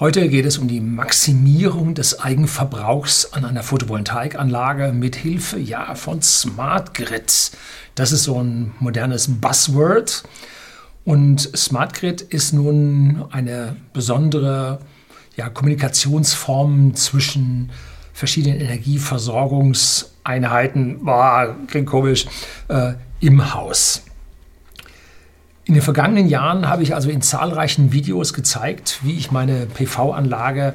Heute geht es um die Maximierung des Eigenverbrauchs an einer Photovoltaikanlage mit Hilfe ja, von Smart Grid. Das ist so ein modernes Buzzword. Und Smart Grid ist nun eine besondere ja, Kommunikationsform zwischen verschiedenen Energieversorgungseinheiten, boah, klingt komisch, äh, im Haus. In den vergangenen Jahren habe ich also in zahlreichen Videos gezeigt, wie ich meine PV-Anlage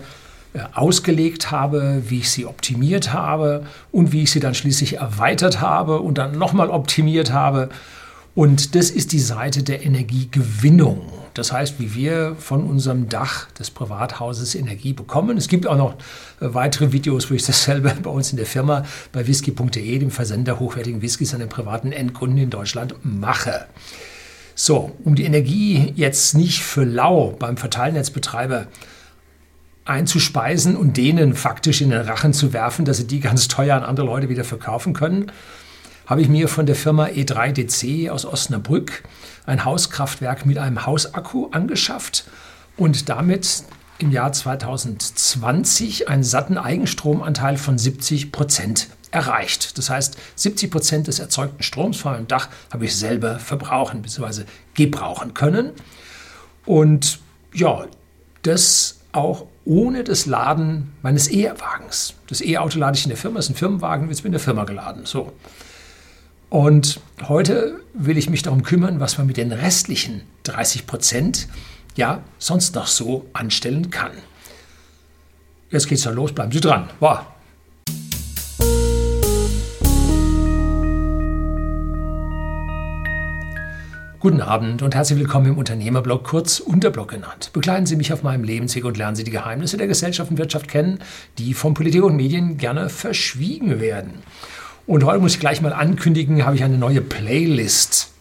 äh, ausgelegt habe, wie ich sie optimiert habe und wie ich sie dann schließlich erweitert habe und dann nochmal optimiert habe. Und das ist die Seite der Energiegewinnung. Das heißt, wie wir von unserem Dach des Privathauses Energie bekommen. Es gibt auch noch äh, weitere Videos, wo ich dasselbe bei uns in der Firma bei whisky.de, dem Versender hochwertigen Whiskys an den privaten Endkunden in Deutschland, mache. So, um die Energie jetzt nicht für lau beim Verteilnetzbetreiber einzuspeisen und denen faktisch in den Rachen zu werfen, dass sie die ganz teuer an andere Leute wieder verkaufen können, habe ich mir von der Firma E3DC aus Osnabrück ein Hauskraftwerk mit einem Hausakku angeschafft und damit im Jahr 2020 einen satten Eigenstromanteil von 70 Prozent erreicht. Das heißt, 70 Prozent des erzeugten Stroms von meinem Dach habe ich selber verbrauchen bzw. gebrauchen können. Und ja, das auch ohne das Laden meines E-Wagens. Das E-Auto lade ich in der Firma, das ist ein Firmenwagen, wird in der Firma geladen. So. Und heute will ich mich darum kümmern, was man mit den restlichen 30 Prozent ja sonst noch so anstellen kann. Jetzt geht's dann los, bleiben Sie dran. Wow. Guten Abend und herzlich willkommen im Unternehmerblog, kurz Unterblog genannt. Begleiten Sie mich auf meinem Lebensweg und lernen Sie die Geheimnisse der Gesellschaft und Wirtschaft kennen, die von Politik und Medien gerne verschwiegen werden. Und heute muss ich gleich mal ankündigen, habe ich eine neue Playlist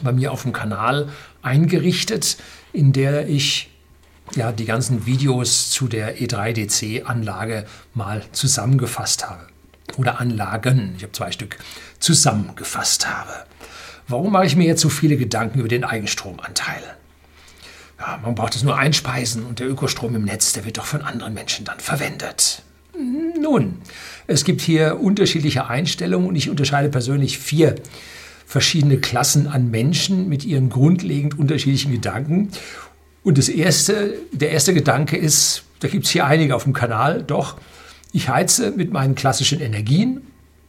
bei mir auf dem Kanal eingerichtet, in der ich ja, die ganzen Videos zu der E3DC-Anlage mal zusammengefasst habe. Oder Anlagen, ich habe zwei Stück zusammengefasst habe. Warum mache ich mir jetzt so viele Gedanken über den Eigenstromanteil? Ja, man braucht es nur einspeisen und der Ökostrom im Netz, der wird doch von anderen Menschen dann verwendet. Nun, es gibt hier unterschiedliche Einstellungen und ich unterscheide persönlich vier verschiedene Klassen an Menschen mit ihren grundlegend unterschiedlichen Gedanken. Und das erste, der erste Gedanke ist, da gibt es hier einige auf dem Kanal, doch, ich heize mit meinen klassischen Energien,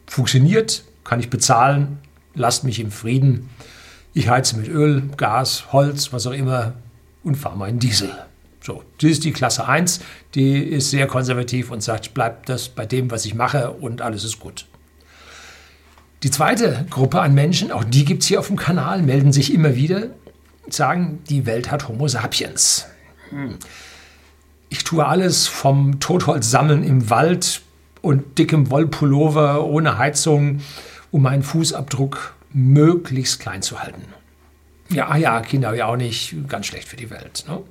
funktioniert, kann ich bezahlen, lasst mich im Frieden. Ich heize mit Öl, Gas, Holz, was auch immer und fahre meinen Diesel. So, das ist die Klasse 1, die ist sehr konservativ und sagt, bleibt das bei dem, was ich mache und alles ist gut. Die zweite Gruppe an Menschen, auch die gibt es hier auf dem Kanal, melden sich immer wieder, sagen, die Welt hat Homo sapiens. Ich tue alles vom Totholz sammeln im Wald und dickem Wollpullover ohne Heizung um meinen Fußabdruck möglichst klein zu halten. Ja, ja, Kinder ja auch nicht, ganz schlecht für die Welt. Ne?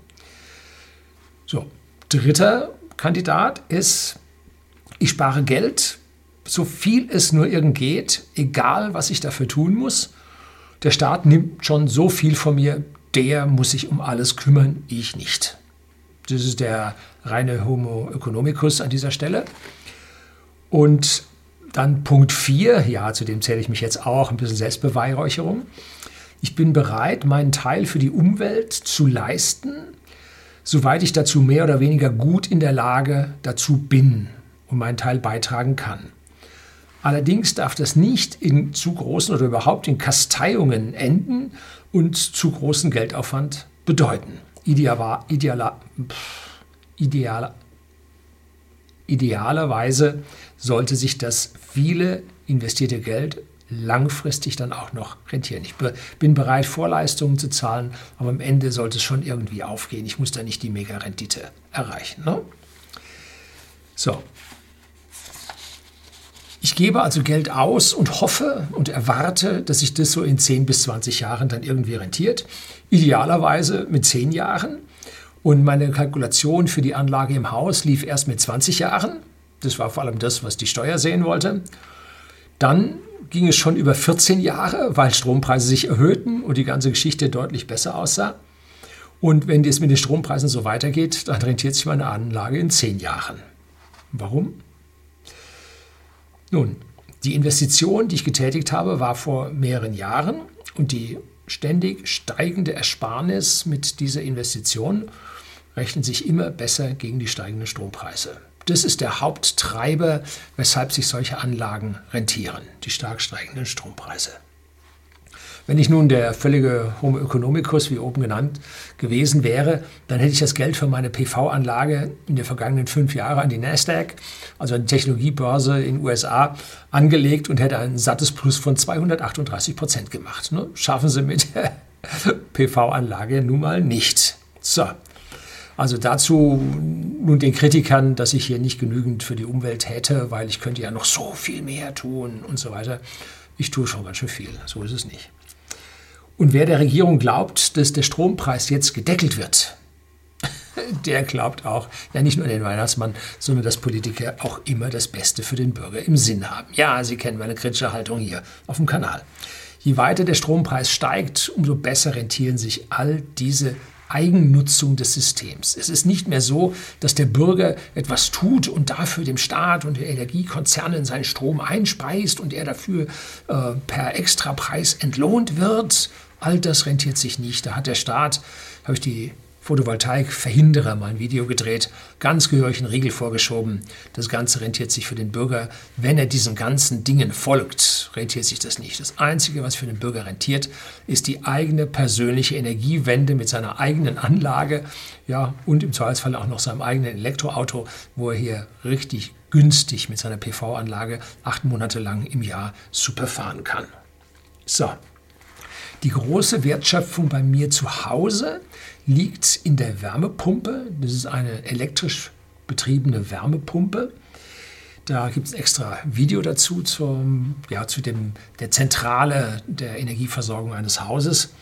So, dritter Kandidat ist, ich spare Geld, so viel es nur irgend geht, egal was ich dafür tun muss. Der Staat nimmt schon so viel von mir, der muss sich um alles kümmern, ich nicht. Das ist der reine Homo economicus an dieser Stelle. Und dann Punkt 4, ja, zu dem zähle ich mich jetzt auch, ein bisschen Selbstbeweihräucherung. Ich bin bereit, meinen Teil für die Umwelt zu leisten, soweit ich dazu mehr oder weniger gut in der Lage dazu bin und meinen Teil beitragen kann. Allerdings darf das nicht in zu großen oder überhaupt in Kasteiungen enden und zu großen Geldaufwand bedeuten. Idealer, idealer, idealer, idealerweise sollte sich das viele investierte Geld langfristig dann auch noch rentieren. Ich bin bereit, Vorleistungen zu zahlen, aber am Ende sollte es schon irgendwie aufgehen. Ich muss da nicht die Mega-Rendite erreichen. Ne? So. Ich gebe also Geld aus und hoffe und erwarte, dass sich das so in 10 bis 20 Jahren dann irgendwie rentiert. Idealerweise mit 10 Jahren. Und meine Kalkulation für die Anlage im Haus lief erst mit 20 Jahren. Das war vor allem das, was die Steuer sehen wollte. Dann ging es schon über 14 Jahre, weil Strompreise sich erhöhten und die ganze Geschichte deutlich besser aussah. Und wenn es mit den Strompreisen so weitergeht, dann rentiert sich meine Anlage in zehn Jahren. Warum? Nun, die Investition, die ich getätigt habe, war vor mehreren Jahren und die ständig steigende Ersparnis mit dieser Investition rechnet sich immer besser gegen die steigenden Strompreise. Das ist der Haupttreiber, weshalb sich solche Anlagen rentieren, die stark steigenden Strompreise. Wenn ich nun der völlige Homo economicus, wie oben genannt, gewesen wäre, dann hätte ich das Geld für meine PV-Anlage in den vergangenen fünf Jahren an die Nasdaq, also an die Technologiebörse in den USA, angelegt und hätte ein sattes Plus von 238 Prozent gemacht. Ne? Schaffen Sie mit der PV-Anlage nun mal nicht. So. Also dazu nun den Kritikern, dass ich hier nicht genügend für die Umwelt hätte, weil ich könnte ja noch so viel mehr tun und so weiter. Ich tue schon ganz schön viel, so ist es nicht. Und wer der Regierung glaubt, dass der Strompreis jetzt gedeckelt wird, der glaubt auch, ja nicht nur den Weihnachtsmann, sondern dass Politiker auch immer das Beste für den Bürger im Sinn haben. Ja, Sie kennen meine kritische Haltung hier auf dem Kanal. Je weiter der Strompreis steigt, umso besser rentieren sich all diese Eigennutzung des Systems. Es ist nicht mehr so, dass der Bürger etwas tut und dafür dem Staat und den Energiekonzernen seinen Strom einspeist und er dafür äh, per Extrapreis entlohnt wird. All das rentiert sich nicht. Da hat der Staat, habe ich die Photovoltaik-Verhinderer mal ein Video gedreht, ganz gehörig einen Riegel vorgeschoben. Das Ganze rentiert sich für den Bürger. Wenn er diesen ganzen Dingen folgt, rentiert sich das nicht. Das Einzige, was für den Bürger rentiert, ist die eigene persönliche Energiewende mit seiner eigenen Anlage ja, und im Zweifelsfall auch noch seinem eigenen Elektroauto, wo er hier richtig günstig mit seiner PV-Anlage acht Monate lang im Jahr super fahren kann. So, die große Wertschöpfung bei mir zu Hause liegt in der Wärmepumpe. Das ist eine elektrisch betriebene Wärmepumpe. Da gibt es ein extra Video dazu zum, ja, zu dem, der Zentrale der Energieversorgung eines Hauses.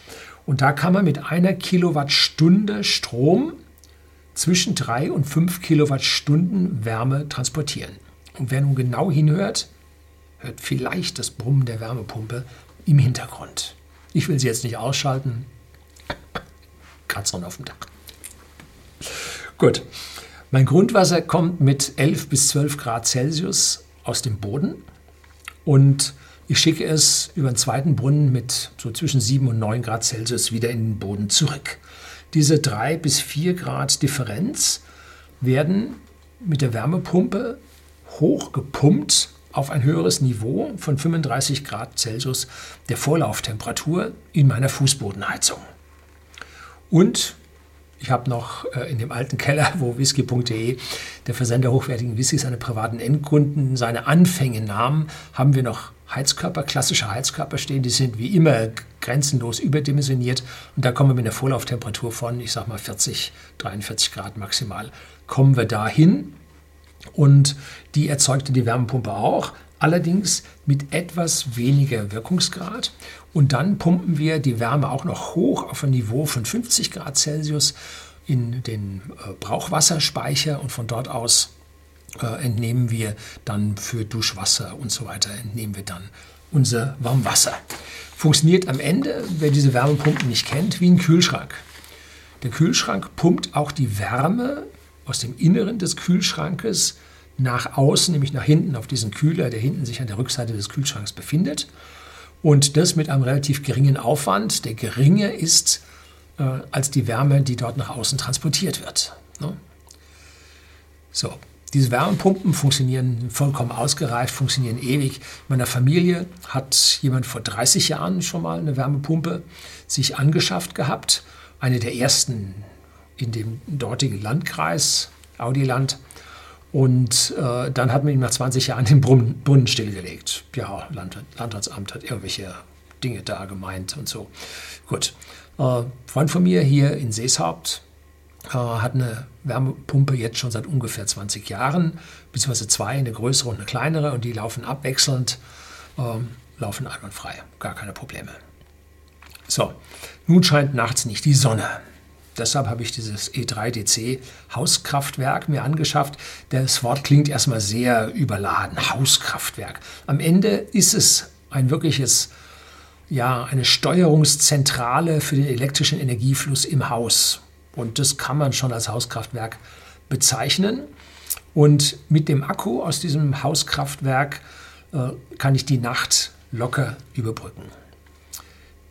Und da kann man mit einer Kilowattstunde Strom zwischen drei und fünf Kilowattstunden Wärme transportieren. Und wer nun genau hinhört, hört vielleicht das Brummen der Wärmepumpe im Hintergrund. Ich will sie jetzt nicht ausschalten. Katzern auf dem Dach. Gut. Mein Grundwasser kommt mit 11 bis 12 Grad Celsius aus dem Boden und ich schicke es über einen zweiten Brunnen mit so zwischen 7 und 9 Grad Celsius wieder in den Boden zurück. Diese 3 bis 4 Grad Differenz werden mit der Wärmepumpe hochgepumpt auf ein höheres Niveau von 35 Grad Celsius der Vorlauftemperatur in meiner Fußbodenheizung. Und ich habe noch äh, in dem alten Keller, wo whisky.de, der Versender hochwertigen Whiskys, seine privaten Endkunden, seine Anfänge nahm, haben wir noch Heizkörper, klassische Heizkörper stehen. Die sind wie immer grenzenlos überdimensioniert. Und da kommen wir mit einer Vorlauftemperatur von, ich sag mal, 40, 43 Grad maximal, kommen wir dahin. Und die erzeugte die Wärmepumpe auch, allerdings mit etwas weniger Wirkungsgrad. Und dann pumpen wir die Wärme auch noch hoch auf ein Niveau von 50 Grad Celsius in den äh, Brauchwasserspeicher und von dort aus äh, entnehmen wir dann für Duschwasser und so weiter, entnehmen wir dann unser Warmwasser. Funktioniert am Ende, wer diese Wärmepumpen nicht kennt, wie ein Kühlschrank. Der Kühlschrank pumpt auch die Wärme aus dem Inneren des Kühlschrankes nach außen, nämlich nach hinten auf diesen Kühler, der hinten sich an der Rückseite des Kühlschranks befindet. Und das mit einem relativ geringen Aufwand, der geringer ist äh, als die Wärme, die dort nach außen transportiert wird. Ne? So, diese Wärmepumpen funktionieren vollkommen ausgereift, funktionieren ewig. In meiner Familie hat jemand vor 30 Jahren schon mal eine Wärmepumpe sich angeschafft gehabt. Eine der ersten in dem dortigen Landkreis, Audiland. Und äh, dann hat man ihm nach 20 Jahren den Brunnen, stillgelegt. Ja, Land, Landratsamt hat irgendwelche Dinge da gemeint und so. Gut. Äh, Freund von mir hier in Seeshaupt äh, hat eine Wärmepumpe jetzt schon seit ungefähr 20 Jahren, beziehungsweise zwei, eine größere und eine kleinere, und die laufen abwechselnd, äh, laufen einwandfrei, gar keine Probleme. So, nun scheint nachts nicht die Sonne. Deshalb habe ich dieses E3DC Hauskraftwerk mir angeschafft. Das Wort klingt erstmal sehr überladen. Hauskraftwerk. Am Ende ist es ein wirkliches, ja, eine Steuerungszentrale für den elektrischen Energiefluss im Haus. Und das kann man schon als Hauskraftwerk bezeichnen. Und mit dem Akku aus diesem Hauskraftwerk äh, kann ich die Nacht locker überbrücken.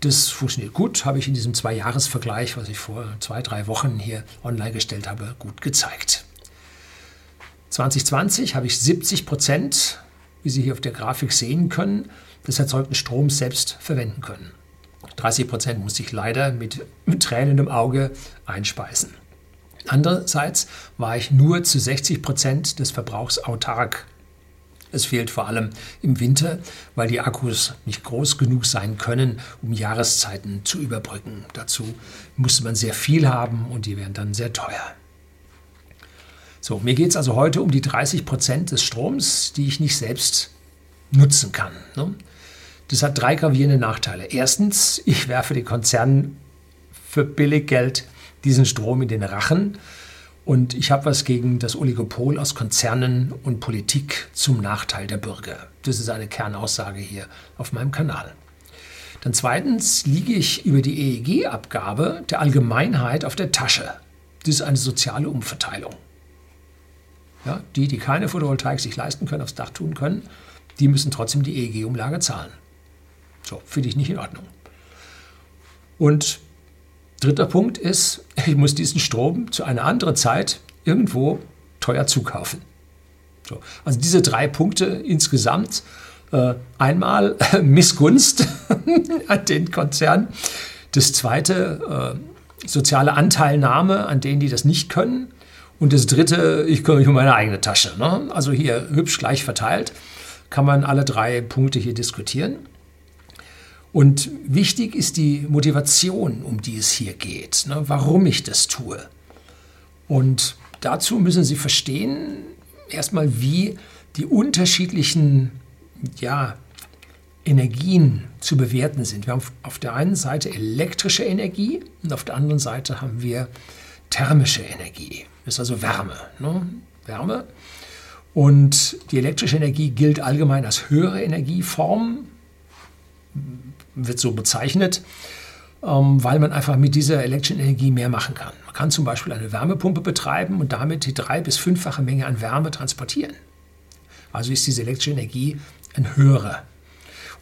Das funktioniert gut, habe ich in diesem Zwei-Jahres-Vergleich, was ich vor zwei, drei Wochen hier online gestellt habe, gut gezeigt. 2020 habe ich 70 Prozent, wie Sie hier auf der Grafik sehen können, des erzeugten Stroms selbst verwenden können. 30 Prozent musste ich leider mit, Tränen im Auge einspeisen. Andererseits war ich nur zu 60 Prozent des Verbrauchs autark. Es fehlt vor allem im Winter, weil die Akkus nicht groß genug sein können, um Jahreszeiten zu überbrücken. Dazu musste man sehr viel haben und die wären dann sehr teuer. So, mir geht es also heute um die 30 Prozent des Stroms, die ich nicht selbst nutzen kann. Ne? Das hat drei gravierende Nachteile. Erstens, ich werfe den Konzernen für billig Geld diesen Strom in den Rachen. Und ich habe was gegen das Oligopol aus Konzernen und Politik zum Nachteil der Bürger. Das ist eine Kernaussage hier auf meinem Kanal. Dann zweitens liege ich über die EEG-Abgabe der Allgemeinheit auf der Tasche. Das ist eine soziale Umverteilung. Ja, die, die keine Photovoltaik sich leisten können, aufs Dach tun können, die müssen trotzdem die EEG-Umlage zahlen. So, finde ich nicht in Ordnung. Und dritter Punkt ist, ich muss diesen Strom zu einer anderen Zeit irgendwo teuer zukaufen. So, also diese drei Punkte insgesamt. Äh, einmal Missgunst an den Konzernen. Das zweite, äh, soziale Anteilnahme an denen, die das nicht können. Und das dritte, ich kümmere mich um meine eigene Tasche. Ne? Also hier hübsch gleich verteilt kann man alle drei Punkte hier diskutieren. Und wichtig ist die Motivation, um die es hier geht, ne, warum ich das tue. Und dazu müssen Sie verstehen, erstmal, wie die unterschiedlichen ja, Energien zu bewerten sind. Wir haben auf der einen Seite elektrische Energie und auf der anderen Seite haben wir thermische Energie. Das ist also Wärme. Ne? Wärme. Und die elektrische Energie gilt allgemein als höhere Energieform wird so bezeichnet, ähm, weil man einfach mit dieser elektrischen Energie mehr machen kann. Man kann zum Beispiel eine Wärmepumpe betreiben und damit die drei- bis fünffache Menge an Wärme transportieren. Also ist diese elektrische Energie ein höherer.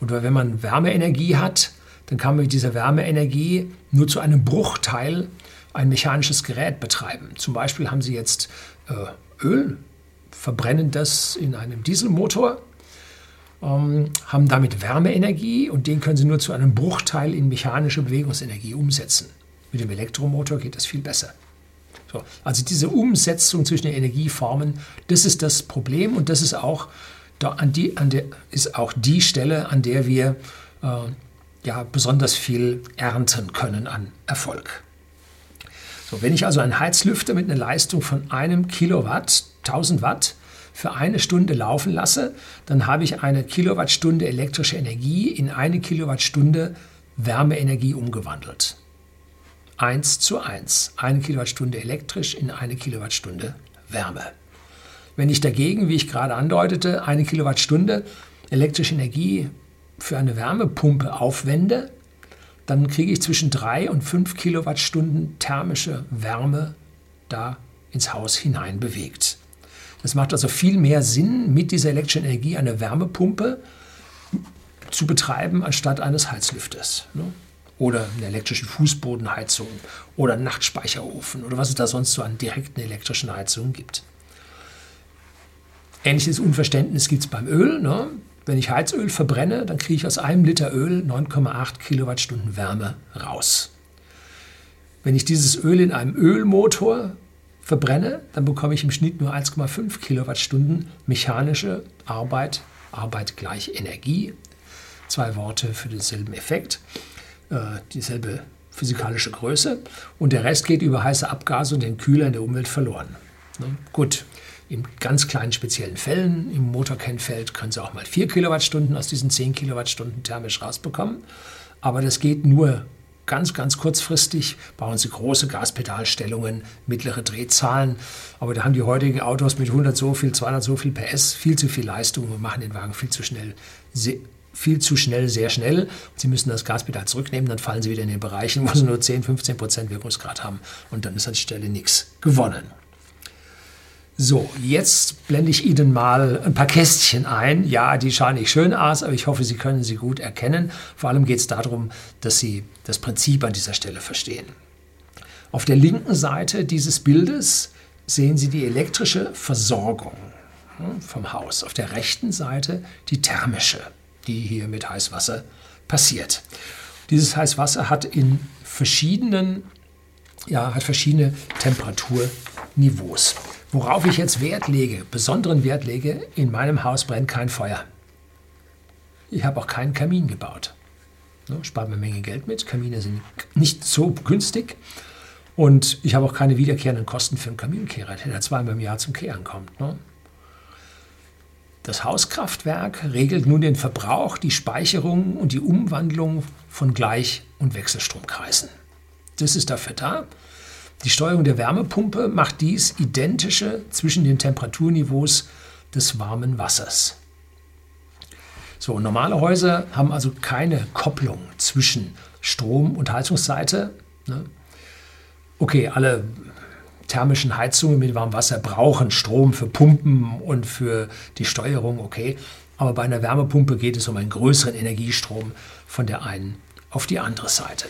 Und wenn man Wärmeenergie hat, dann kann man mit dieser Wärmeenergie nur zu einem Bruchteil ein mechanisches Gerät betreiben. Zum Beispiel haben Sie jetzt äh, Öl, verbrennen das in einem Dieselmotor haben damit Wärmeenergie und den können sie nur zu einem Bruchteil in mechanische Bewegungsenergie umsetzen. Mit dem Elektromotor geht das viel besser. So, also diese Umsetzung zwischen den Energieformen, das ist das Problem und das ist auch, da an die, an der, ist auch die Stelle, an der wir äh, ja, besonders viel ernten können an Erfolg. So, wenn ich also einen Heizlüfter mit einer Leistung von einem Kilowatt, 1000 Watt, für eine Stunde laufen lasse, dann habe ich eine Kilowattstunde elektrische Energie in eine Kilowattstunde Wärmeenergie umgewandelt. 1 zu 1. Eine Kilowattstunde elektrisch in eine Kilowattstunde Wärme. Wenn ich dagegen, wie ich gerade andeutete, eine Kilowattstunde elektrische Energie für eine Wärmepumpe aufwende, dann kriege ich zwischen 3 und 5 Kilowattstunden thermische Wärme da ins Haus hinein bewegt. Es macht also viel mehr Sinn, mit dieser elektrischen Energie eine Wärmepumpe zu betreiben, anstatt eines Heizlüfters. Ne? Oder eine elektrische Fußbodenheizung oder einen Nachtspeicherofen oder was es da sonst so an direkten elektrischen Heizungen gibt. Ähnliches Unverständnis gibt es beim Öl. Ne? Wenn ich Heizöl verbrenne, dann kriege ich aus einem Liter Öl 9,8 Kilowattstunden Wärme raus. Wenn ich dieses Öl in einem Ölmotor verbrenne, dann bekomme ich im Schnitt nur 1,5 Kilowattstunden mechanische Arbeit, Arbeit gleich Energie. Zwei Worte für denselben Effekt, äh, dieselbe physikalische Größe. Und der Rest geht über heiße Abgase und den Kühler in der Umwelt verloren. Ne? Gut, in ganz kleinen speziellen Fällen, im Motorkennfeld, können Sie auch mal 4 Kilowattstunden aus diesen 10 Kilowattstunden thermisch rausbekommen. Aber das geht nur ganz, ganz kurzfristig bauen sie große Gaspedalstellungen, mittlere Drehzahlen. Aber da haben die heutigen Autos mit 100 so viel, 200 so viel PS viel zu viel Leistung und machen den Wagen viel zu schnell viel zu schnell, sehr schnell. Sie müssen das Gaspedal zurücknehmen, dann fallen Sie wieder in den Bereichen, wo Sie nur 10, 15 Prozent Wirkungsgrad haben und dann ist an der Stelle nichts gewonnen. So, jetzt blende ich Ihnen mal ein paar Kästchen ein. Ja, die schauen nicht schön aus, aber ich hoffe, Sie können sie gut erkennen. Vor allem geht es darum, dass Sie das Prinzip an dieser Stelle verstehen. Auf der linken Seite dieses Bildes sehen Sie die elektrische Versorgung hm, vom Haus. Auf der rechten Seite die thermische, die hier mit Heißwasser passiert. Dieses Heißwasser hat in verschiedenen, ja, hat verschiedene Temperaturniveaus. Worauf ich jetzt Wert lege, besonderen Wert lege, in meinem Haus brennt kein Feuer. Ich habe auch keinen Kamin gebaut. Ne, spart mir eine Menge Geld mit. Kamine sind nicht so günstig. Und ich habe auch keine wiederkehrenden Kosten für einen Kaminkehrer, der zweimal im Jahr zum Kehren kommt. Ne? Das Hauskraftwerk regelt nun den Verbrauch, die Speicherung und die Umwandlung von Gleich- und Wechselstromkreisen. Das ist dafür da, die Steuerung der Wärmepumpe macht dies identische zwischen den Temperaturniveaus des warmen Wassers. So, normale Häuser haben also keine Kopplung zwischen Strom und Heizungsseite. Ne? Okay, alle thermischen Heizungen mit warmem Wasser brauchen Strom für Pumpen und für die Steuerung, okay. Aber bei einer Wärmepumpe geht es um einen größeren Energiestrom von der einen auf die andere Seite.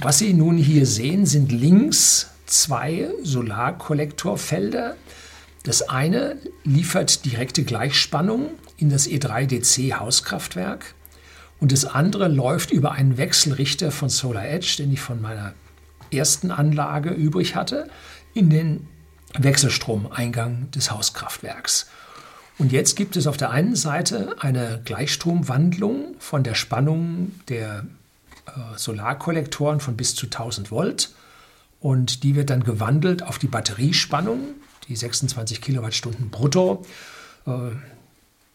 Was Sie nun hier sehen, sind links zwei Solarkollektorfelder. Das eine liefert direkte Gleichspannung in das E3DC-Hauskraftwerk und das andere läuft über einen Wechselrichter von Solar Edge, den ich von meiner ersten Anlage übrig hatte, in den Wechselstromeingang des Hauskraftwerks. Und jetzt gibt es auf der einen Seite eine Gleichstromwandlung von der Spannung der Solarkollektoren von bis zu 1000 Volt. Und die wird dann gewandelt auf die Batteriespannung, die 26 Kilowattstunden brutto. Äh,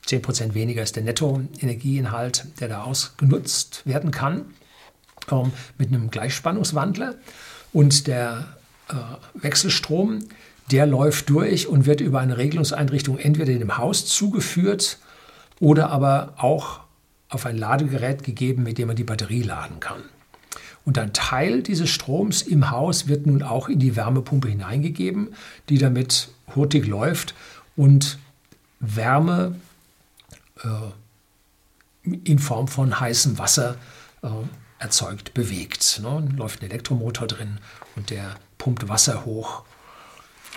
10% weniger ist der Nettoenergieinhalt, der da ausgenutzt werden kann, ähm, mit einem Gleichspannungswandler. Und der äh, Wechselstrom, der läuft durch und wird über eine Regelungseinrichtung entweder in dem Haus zugeführt oder aber auch auf ein Ladegerät gegeben, mit dem man die Batterie laden kann. Und ein Teil dieses Stroms im Haus wird nun auch in die Wärmepumpe hineingegeben, die damit hurtig läuft und Wärme äh, in Form von heißem Wasser äh, erzeugt, bewegt. Ne? Läuft ein Elektromotor drin und der pumpt Wasser hoch.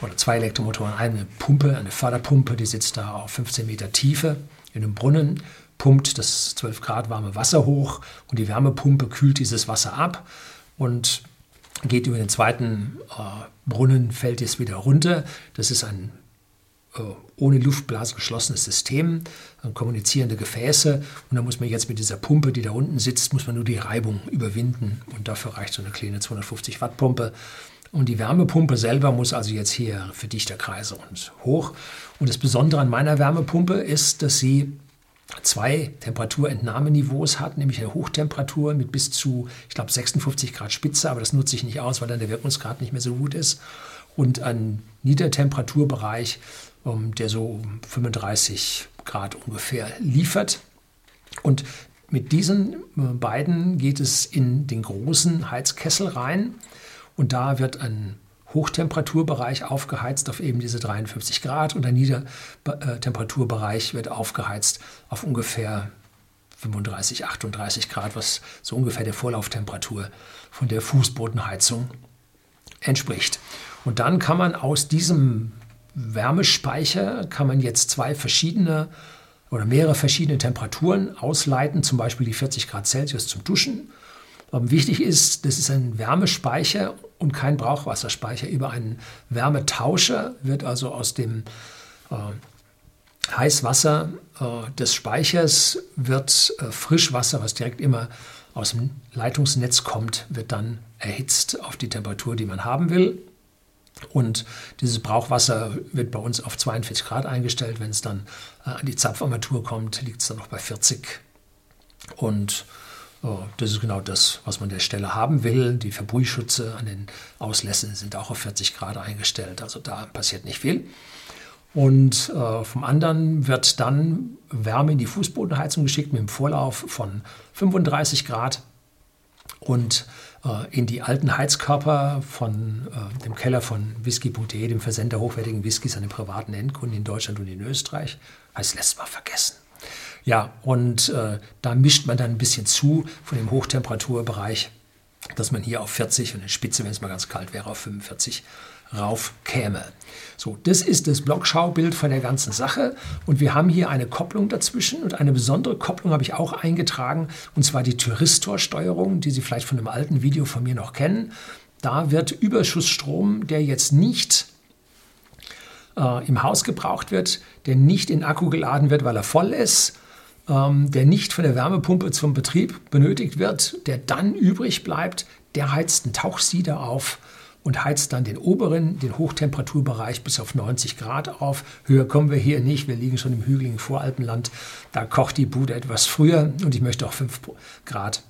Oder zwei Elektromotoren, eine Pumpe, eine Förderpumpe, die sitzt da auf 15 Meter Tiefe in einem Brunnen pumpt das 12 Grad warme Wasser hoch und die Wärmepumpe kühlt dieses Wasser ab und geht über den zweiten äh, Brunnen, fällt es wieder runter. Das ist ein äh, ohne Luftblase geschlossenes System, kommunizierende Gefäße. Und da muss man jetzt mit dieser Pumpe, die da unten sitzt, muss man nur die Reibung überwinden. Und dafür reicht so eine kleine 250 Watt Pumpe. Und die Wärmepumpe selber muss also jetzt hier für Dichterkreise und hoch. Und das Besondere an meiner Wärmepumpe ist, dass sie zwei Temperaturentnahmeniveaus hat, nämlich eine Hochtemperatur mit bis zu, ich glaube, 56 Grad Spitze, aber das nutze ich nicht aus, weil dann der Wirkungsgrad nicht mehr so gut ist. Und einen Niedertemperaturbereich, ähm, der so 35 Grad ungefähr liefert. Und mit diesen äh, beiden geht es in den großen Heizkessel rein. Und da wird ein Hochtemperaturbereich aufgeheizt auf eben diese 53 Grad und der Niedertemperaturbereich wird aufgeheizt auf ungefähr 35, 38 Grad, was so ungefähr der Vorlauftemperatur von der Fußbodenheizung entspricht. Und dann kann man aus diesem Wärmespeicher kann man jetzt zwei verschiedene oder mehrere verschiedene Temperaturen ausleiten, zum Beispiel die 40 Grad Celsius zum Duschen Wichtig ist, das ist ein Wärmespeicher und kein Brauchwasserspeicher. Über einen Wärmetauscher wird also aus dem äh, Heißwasser äh, des Speichers wird äh, Frischwasser, was direkt immer aus dem Leitungsnetz kommt, wird dann erhitzt auf die Temperatur, die man haben will. Und dieses Brauchwasser wird bei uns auf 42 Grad eingestellt. Wenn es dann äh, an die Zapfarmatur kommt, liegt es dann noch bei 40. Und das ist genau das, was man an der Stelle haben will. Die Verbrühschütze an den Auslässen sind auch auf 40 Grad eingestellt, also da passiert nicht viel. Und äh, vom anderen wird dann Wärme in die Fußbodenheizung geschickt mit einem Vorlauf von 35 Grad und äh, in die alten Heizkörper von äh, dem Keller von whisky.de, dem Versender hochwertigen Whiskys an den privaten Endkunden in Deutschland und in Österreich. Das lässt man vergessen. Ja, und äh, da mischt man dann ein bisschen zu von dem Hochtemperaturbereich, dass man hier auf 40 und in Spitze, wenn es mal ganz kalt wäre, auf 45 rauf käme. So, das ist das Blockschaubild von der ganzen Sache und wir haben hier eine Kopplung dazwischen und eine besondere Kopplung habe ich auch eingetragen und zwar die Thyristor-Steuerung, die Sie vielleicht von einem alten Video von mir noch kennen. Da wird Überschussstrom, der jetzt nicht äh, im Haus gebraucht wird, der nicht in Akku geladen wird, weil er voll ist, der nicht von der Wärmepumpe zum Betrieb benötigt wird, der dann übrig bleibt, der heizt einen Tauchsieder auf und heizt dann den oberen, den Hochtemperaturbereich bis auf 90 Grad auf. Höher kommen wir hier nicht, wir liegen schon im hügeligen Voralpenland. Da kocht die Bude etwas früher und ich möchte auch 5 Grad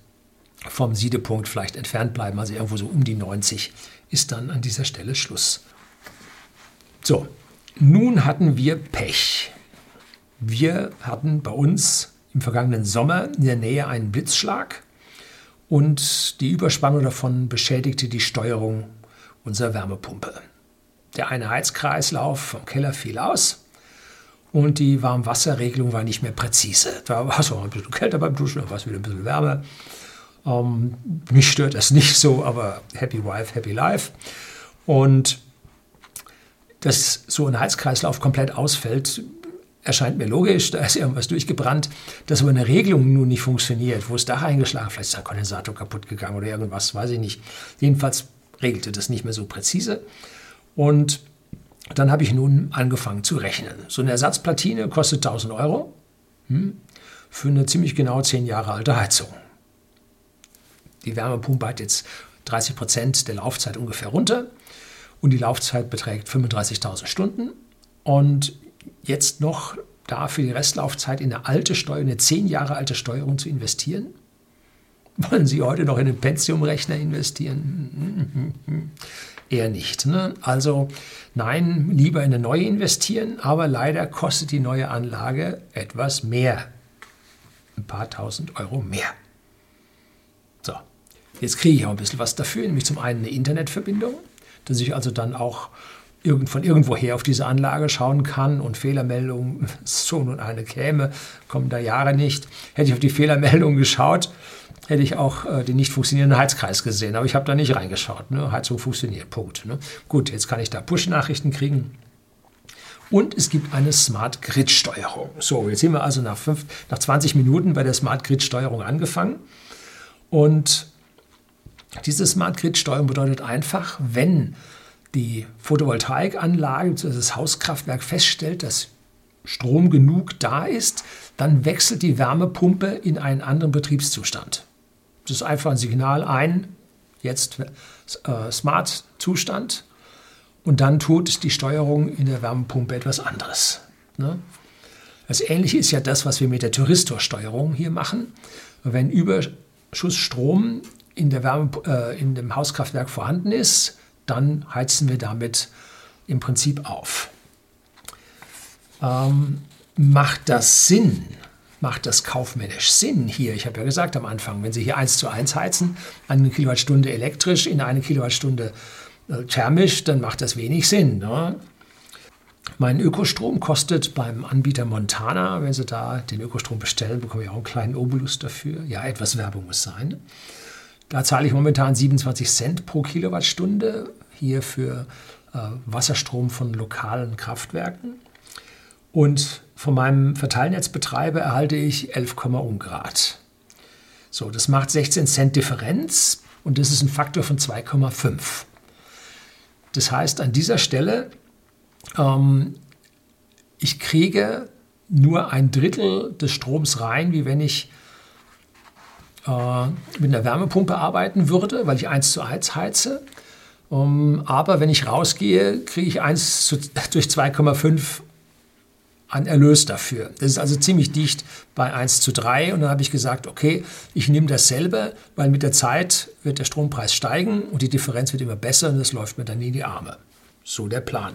vom Siedepunkt vielleicht entfernt bleiben, also irgendwo so um die 90 ist dann an dieser Stelle Schluss. So, nun hatten wir Pech. Wir hatten bei uns im vergangenen Sommer in der Nähe einen Blitzschlag und die Überspannung davon beschädigte die Steuerung unserer Wärmepumpe. Der eine Heizkreislauf vom Keller fiel aus und die Warmwasserregelung war nicht mehr präzise. Da war es auch ein bisschen kälter beim Duschen, da war es wieder ein bisschen wärmer. Ähm, mich stört das nicht so, aber Happy Wife, Happy Life. Und dass so ein Heizkreislauf komplett ausfällt, erscheint mir logisch, da ist irgendwas durchgebrannt, dass aber eine Regelung nun nicht funktioniert. Wo ist da eingeschlagen? Vielleicht ist der Kondensator kaputt gegangen oder irgendwas, weiß ich nicht. Jedenfalls regelte das nicht mehr so präzise. Und dann habe ich nun angefangen zu rechnen. So eine Ersatzplatine kostet 1000 Euro hm, für eine ziemlich genau 10 Jahre alte Heizung. Die Wärmepumpe hat jetzt 30 Prozent der Laufzeit ungefähr runter und die Laufzeit beträgt 35.000 Stunden. Und jetzt noch da für die Restlaufzeit in eine alte Steuer, eine 10 Jahre alte Steuerung zu investieren? Wollen Sie heute noch in den Pentium-Rechner investieren? Eher nicht. Ne? Also nein, lieber in eine neue investieren, aber leider kostet die neue Anlage etwas mehr. Ein paar tausend Euro mehr. So, jetzt kriege ich auch ein bisschen was dafür, nämlich zum einen eine Internetverbindung, dass ich also dann auch von irgendwoher auf diese Anlage schauen kann und Fehlermeldungen, so nun eine käme, kommen da Jahre nicht. Hätte ich auf die Fehlermeldung geschaut, hätte ich auch äh, den nicht funktionierenden Heizkreis gesehen. Aber ich habe da nicht reingeschaut. Ne? Heizung funktioniert, Punkt. Ne? Gut, jetzt kann ich da Push-Nachrichten kriegen. Und es gibt eine Smart Grid Steuerung. So, jetzt sind wir also nach, fünf, nach 20 Minuten bei der Smart Grid Steuerung angefangen. Und diese Smart Grid Steuerung bedeutet einfach, wenn die Photovoltaikanlage bzw. das Hauskraftwerk feststellt, dass Strom genug da ist, dann wechselt die Wärmepumpe in einen anderen Betriebszustand. Das ist einfach ein Signal ein, jetzt äh, Smart-Zustand und dann tut die Steuerung in der Wärmepumpe etwas anderes. Ne? Das Ähnliche ist ja das, was wir mit der Thyristor-Steuerung hier machen. Wenn Überschussstrom in, der Wärme, äh, in dem Hauskraftwerk vorhanden ist, dann heizen wir damit im Prinzip auf. Ähm, macht das Sinn? macht das kaufmännisch Sinn hier? Ich habe ja gesagt am Anfang, wenn Sie hier 1 zu 1 heizen, eine Kilowattstunde elektrisch in eine Kilowattstunde äh, thermisch, dann macht das wenig Sinn. Ne? Mein Ökostrom kostet beim Anbieter Montana, wenn Sie da den Ökostrom bestellen, bekommen ich auch einen kleinen Obolus dafür. Ja, etwas Werbung muss sein. Da zahle ich momentan 27 Cent pro Kilowattstunde hier für äh, Wasserstrom von lokalen Kraftwerken. Und von meinem Verteilnetzbetreiber erhalte ich 11, Grad. So, das macht 16 Cent Differenz und das ist ein Faktor von 2,5. Das heißt, an dieser Stelle, ähm, ich kriege nur ein Drittel des Stroms rein, wie wenn ich mit einer Wärmepumpe arbeiten würde, weil ich 1 zu 1 heize. Ähm, aber wenn ich rausgehe, kriege ich 1 zu, durch 2,5 an Erlös dafür. Das ist also ziemlich dicht bei 1 zu 3. Und dann habe ich gesagt, okay, ich nehme dasselbe, weil mit der Zeit wird der Strompreis steigen und die Differenz wird immer besser und das läuft mir dann in die Arme. So der Plan.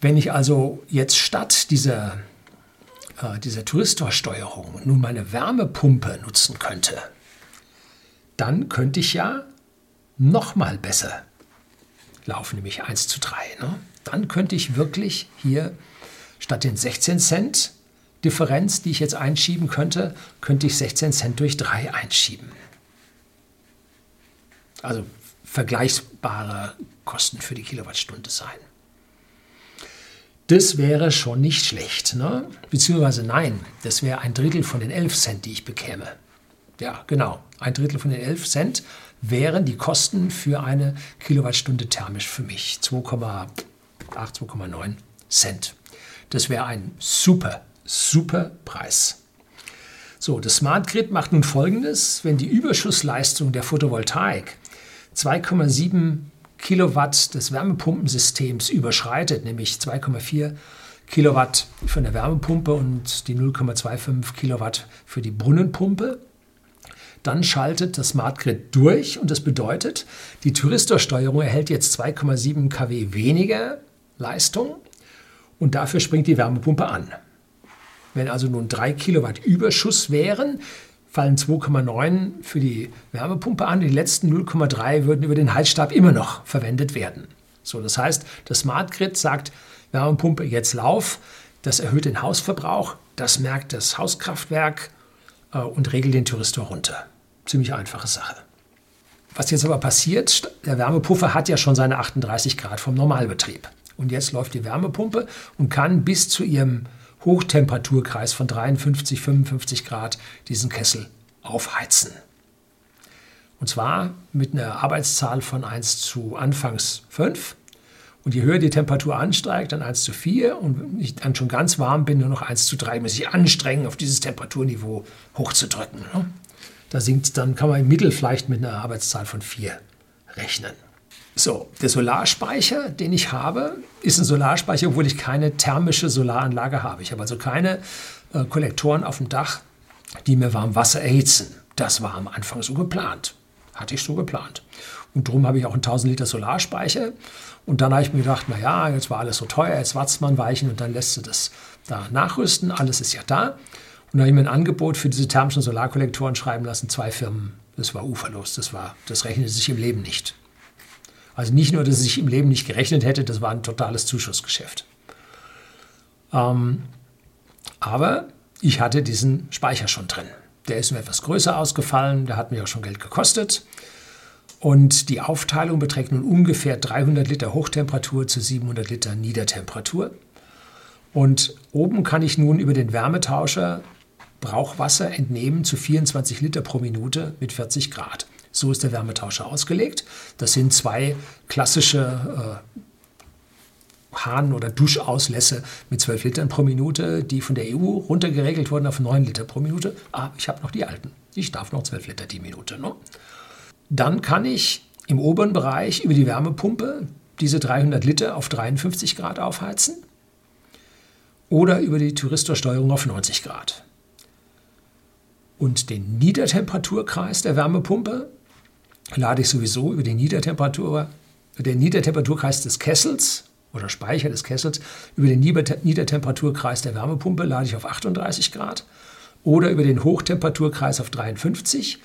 Wenn ich also jetzt statt dieser, äh, dieser Touristorsteuerung nun meine Wärmepumpe nutzen könnte, dann könnte ich ja noch mal besser laufen, nämlich 1 zu 3. Ne? Dann könnte ich wirklich hier statt den 16 Cent Differenz, die ich jetzt einschieben könnte, könnte ich 16 Cent durch 3 einschieben. Also vergleichbare Kosten für die Kilowattstunde sein. Das wäre schon nicht schlecht. Ne? Beziehungsweise nein, das wäre ein Drittel von den 11 Cent, die ich bekäme. Ja, genau. Ein Drittel von den 11 Cent wären die Kosten für eine Kilowattstunde thermisch für mich. 2,8, 2,9 Cent. Das wäre ein super, super Preis. So, das Smart Grid macht nun folgendes: Wenn die Überschussleistung der Photovoltaik 2,7 Kilowatt des Wärmepumpensystems überschreitet, nämlich 2,4 Kilowatt für eine Wärmepumpe und die 0,25 Kilowatt für die Brunnenpumpe, dann schaltet das Smart Grid durch und das bedeutet, die Thyristorsteuerung erhält jetzt 2,7 kW weniger Leistung und dafür springt die Wärmepumpe an. Wenn also nun 3 Kilowatt Überschuss wären, fallen 2,9 für die Wärmepumpe an. Die letzten 0,3 würden über den Heizstab immer noch verwendet werden. So, das heißt, das Smart Grid sagt, Wärmepumpe jetzt lauf, das erhöht den Hausverbrauch, das merkt das Hauskraftwerk äh, und regelt den Thyristor runter. Ziemlich einfache Sache. Was jetzt aber passiert, der Wärmepuffer hat ja schon seine 38 Grad vom Normalbetrieb. Und jetzt läuft die Wärmepumpe und kann bis zu ihrem Hochtemperaturkreis von 53, 55 Grad diesen Kessel aufheizen. Und zwar mit einer Arbeitszahl von 1 zu anfangs 5. Und je höher die Temperatur ansteigt, dann 1 zu 4. Und wenn ich dann schon ganz warm bin, nur noch 1 zu 3, muss ich anstrengen, auf dieses Temperaturniveau hochzudrücken. Ne? Da sinkt dann, kann man im Mittel vielleicht mit einer Arbeitszahl von 4 rechnen. So, der Solarspeicher, den ich habe, ist ein Solarspeicher, obwohl ich keine thermische Solaranlage habe. Ich habe also keine äh, Kollektoren auf dem Dach, die mir warm Wasser erhitzen. Das war am Anfang so geplant. Hatte ich so geplant. Und darum habe ich auch einen 1000 Liter Solarspeicher. Und dann habe ich mir gedacht, naja, jetzt war alles so teuer, jetzt wartet man weichen und dann lässt du das da nachrüsten. Alles ist ja da. Und da habe ich mir ein Angebot für diese thermischen Solarkollektoren schreiben lassen, zwei Firmen. Das war uferlos, das, war, das rechnete sich im Leben nicht. Also nicht nur, dass es sich im Leben nicht gerechnet hätte, das war ein totales Zuschussgeschäft. Ähm, aber ich hatte diesen Speicher schon drin. Der ist mir etwas größer ausgefallen, der hat mir auch schon Geld gekostet. Und die Aufteilung beträgt nun ungefähr 300 Liter Hochtemperatur zu 700 Liter Niedertemperatur. Und oben kann ich nun über den Wärmetauscher Brauchwasser entnehmen zu 24 Liter pro Minute mit 40 Grad. So ist der Wärmetauscher ausgelegt. Das sind zwei klassische äh, Hahn- oder Duschauslässe mit 12 Litern pro Minute, die von der EU runtergeregelt wurden auf 9 Liter pro Minute. Ah, ich habe noch die alten. Ich darf noch 12 Liter die Minute. Ne? Dann kann ich im oberen Bereich über die Wärmepumpe diese 300 Liter auf 53 Grad aufheizen oder über die Thyristorsteuerung auf 90 Grad. Und den Niedertemperaturkreis der Wärmepumpe lade ich sowieso über die Niedertemperatur, den Niedertemperaturkreis des Kessels oder Speicher des Kessels, über den Niedertemperaturkreis der Wärmepumpe lade ich auf 38 Grad oder über den Hochtemperaturkreis auf 53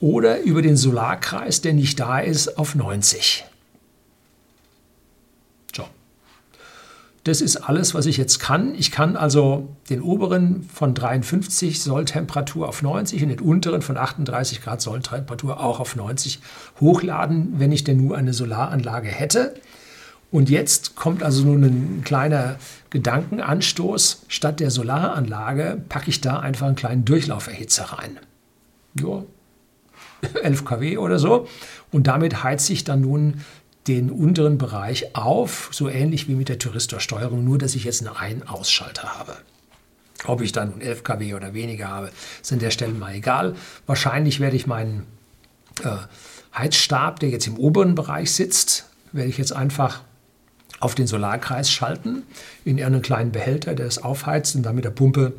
oder über den Solarkreis, der nicht da ist, auf 90. Das ist alles, was ich jetzt kann. Ich kann also den oberen von 53 Solltemperatur auf 90 und den unteren von 38 Grad Solltemperatur auch auf 90 hochladen, wenn ich denn nur eine Solaranlage hätte. Und jetzt kommt also nun ein kleiner Gedankenanstoß. Statt der Solaranlage packe ich da einfach einen kleinen Durchlauferhitzer rein. Ja, 11 kW oder so. Und damit heizt ich dann nun den unteren Bereich auf, so ähnlich wie mit der Thyristorsteuerung, nur dass ich jetzt einen Ein-Ausschalter habe. Ob ich dann 11 kW oder weniger habe, ist an der Stelle mal egal. Wahrscheinlich werde ich meinen äh, Heizstab, der jetzt im oberen Bereich sitzt, werde ich jetzt einfach auf den Solarkreis schalten, in einen kleinen Behälter, der es aufheizt und dann mit der Pumpe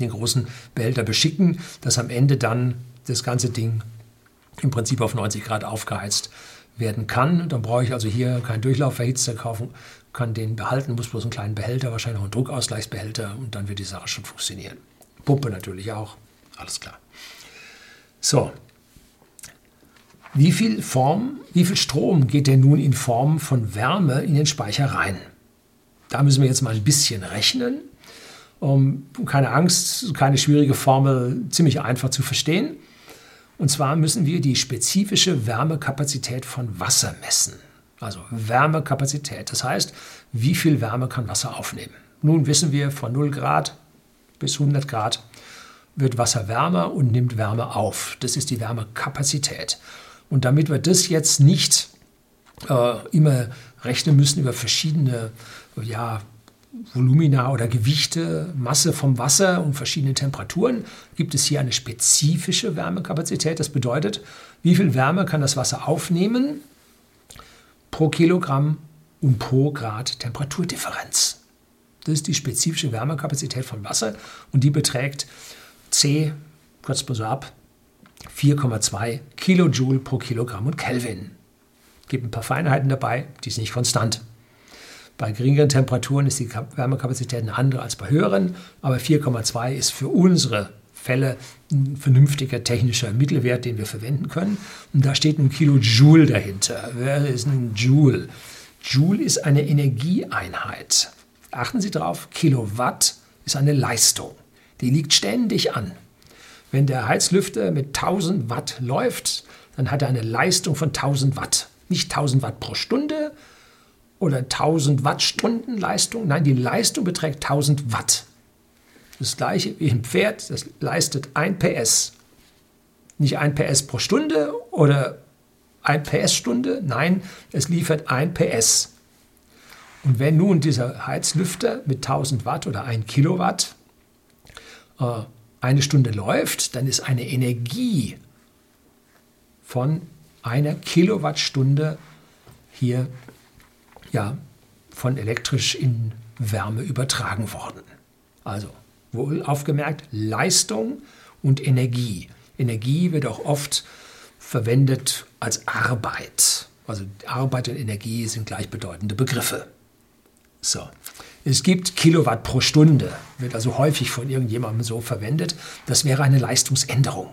den großen Behälter beschicken, dass am Ende dann das ganze Ding im Prinzip auf 90 Grad aufgeheizt werden kann. Dann brauche ich also hier keinen Durchlauferhitzer kaufen, kann den behalten, muss bloß einen kleinen Behälter, wahrscheinlich noch einen Druckausgleichsbehälter und dann wird die Sache schon funktionieren. Pumpe natürlich auch, alles klar. So, wie viel Form, wie viel Strom geht denn nun in Form von Wärme in den Speicher rein? Da müssen wir jetzt mal ein bisschen rechnen. Um, keine Angst, keine schwierige Formel, ziemlich einfach zu verstehen. Und zwar müssen wir die spezifische Wärmekapazität von Wasser messen. Also Wärmekapazität. Das heißt, wie viel Wärme kann Wasser aufnehmen? Nun wissen wir, von 0 Grad bis 100 Grad wird Wasser wärmer und nimmt Wärme auf. Das ist die Wärmekapazität. Und damit wir das jetzt nicht äh, immer rechnen müssen über verschiedene ja, Volumina oder Gewichte, Masse vom Wasser und verschiedene Temperaturen, gibt es hier eine spezifische Wärmekapazität. Das bedeutet, wie viel Wärme kann das Wasser aufnehmen pro Kilogramm und pro Grad Temperaturdifferenz. Das ist die spezifische Wärmekapazität von Wasser und die beträgt C, kurz mal so ab, 4,2 Kilojoule pro Kilogramm und Kelvin. Gibt ein paar Feinheiten dabei, die ist nicht konstant. Bei geringeren Temperaturen ist die Wärmekapazität eine andere als bei höheren, aber 4,2 ist für unsere Fälle ein vernünftiger technischer Mittelwert, den wir verwenden können. Und da steht ein Kilojoule dahinter. Wer ist ein Joule? Joule ist eine Energieeinheit. Achten Sie darauf, Kilowatt ist eine Leistung. Die liegt ständig an. Wenn der Heizlüfter mit 1000 Watt läuft, dann hat er eine Leistung von 1000 Watt. Nicht 1000 Watt pro Stunde oder 1000 Wattstunden Leistung. Nein, die Leistung beträgt 1000 Watt. Das gleiche wie ein Pferd, das leistet 1 PS. Nicht 1 PS pro Stunde oder 1 PS-Stunde, nein, es liefert 1 PS. Und wenn nun dieser Heizlüfter mit 1000 Watt oder 1 Kilowatt äh, eine Stunde läuft, dann ist eine Energie von einer Kilowattstunde hier ja, von elektrisch in Wärme übertragen worden. Also wohl aufgemerkt, Leistung und Energie. Energie wird auch oft verwendet als Arbeit. Also Arbeit und Energie sind gleichbedeutende Begriffe. So. Es gibt Kilowatt pro Stunde, wird also häufig von irgendjemandem so verwendet. Das wäre eine Leistungsänderung.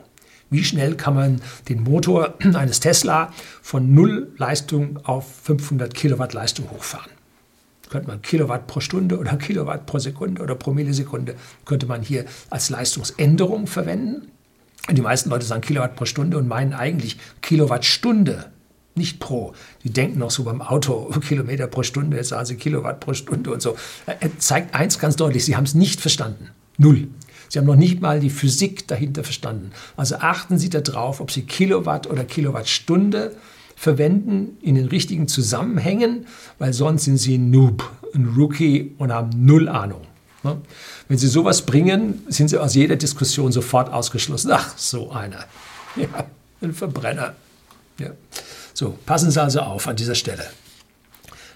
Wie schnell kann man den Motor eines Tesla von 0 Leistung auf 500 Kilowatt Leistung hochfahren? Könnte man Kilowatt pro Stunde oder Kilowatt pro Sekunde oder pro Millisekunde, könnte man hier als Leistungsänderung verwenden. Und die meisten Leute sagen Kilowatt pro Stunde und meinen eigentlich Kilowattstunde nicht pro. Die denken noch so beim Auto, Kilometer pro Stunde, jetzt sagen sie Kilowatt pro Stunde und so. Er zeigt eins ganz deutlich, sie haben es nicht verstanden. Null. Sie haben noch nicht mal die Physik dahinter verstanden. Also achten Sie darauf, ob Sie Kilowatt oder Kilowattstunde verwenden in den richtigen Zusammenhängen, weil sonst sind Sie ein Noob, ein Rookie und haben null Ahnung. Ne? Wenn Sie sowas bringen, sind Sie aus jeder Diskussion sofort ausgeschlossen. Ach, so einer. Ja, ein Verbrenner. Ja. So, passen Sie also auf an dieser Stelle.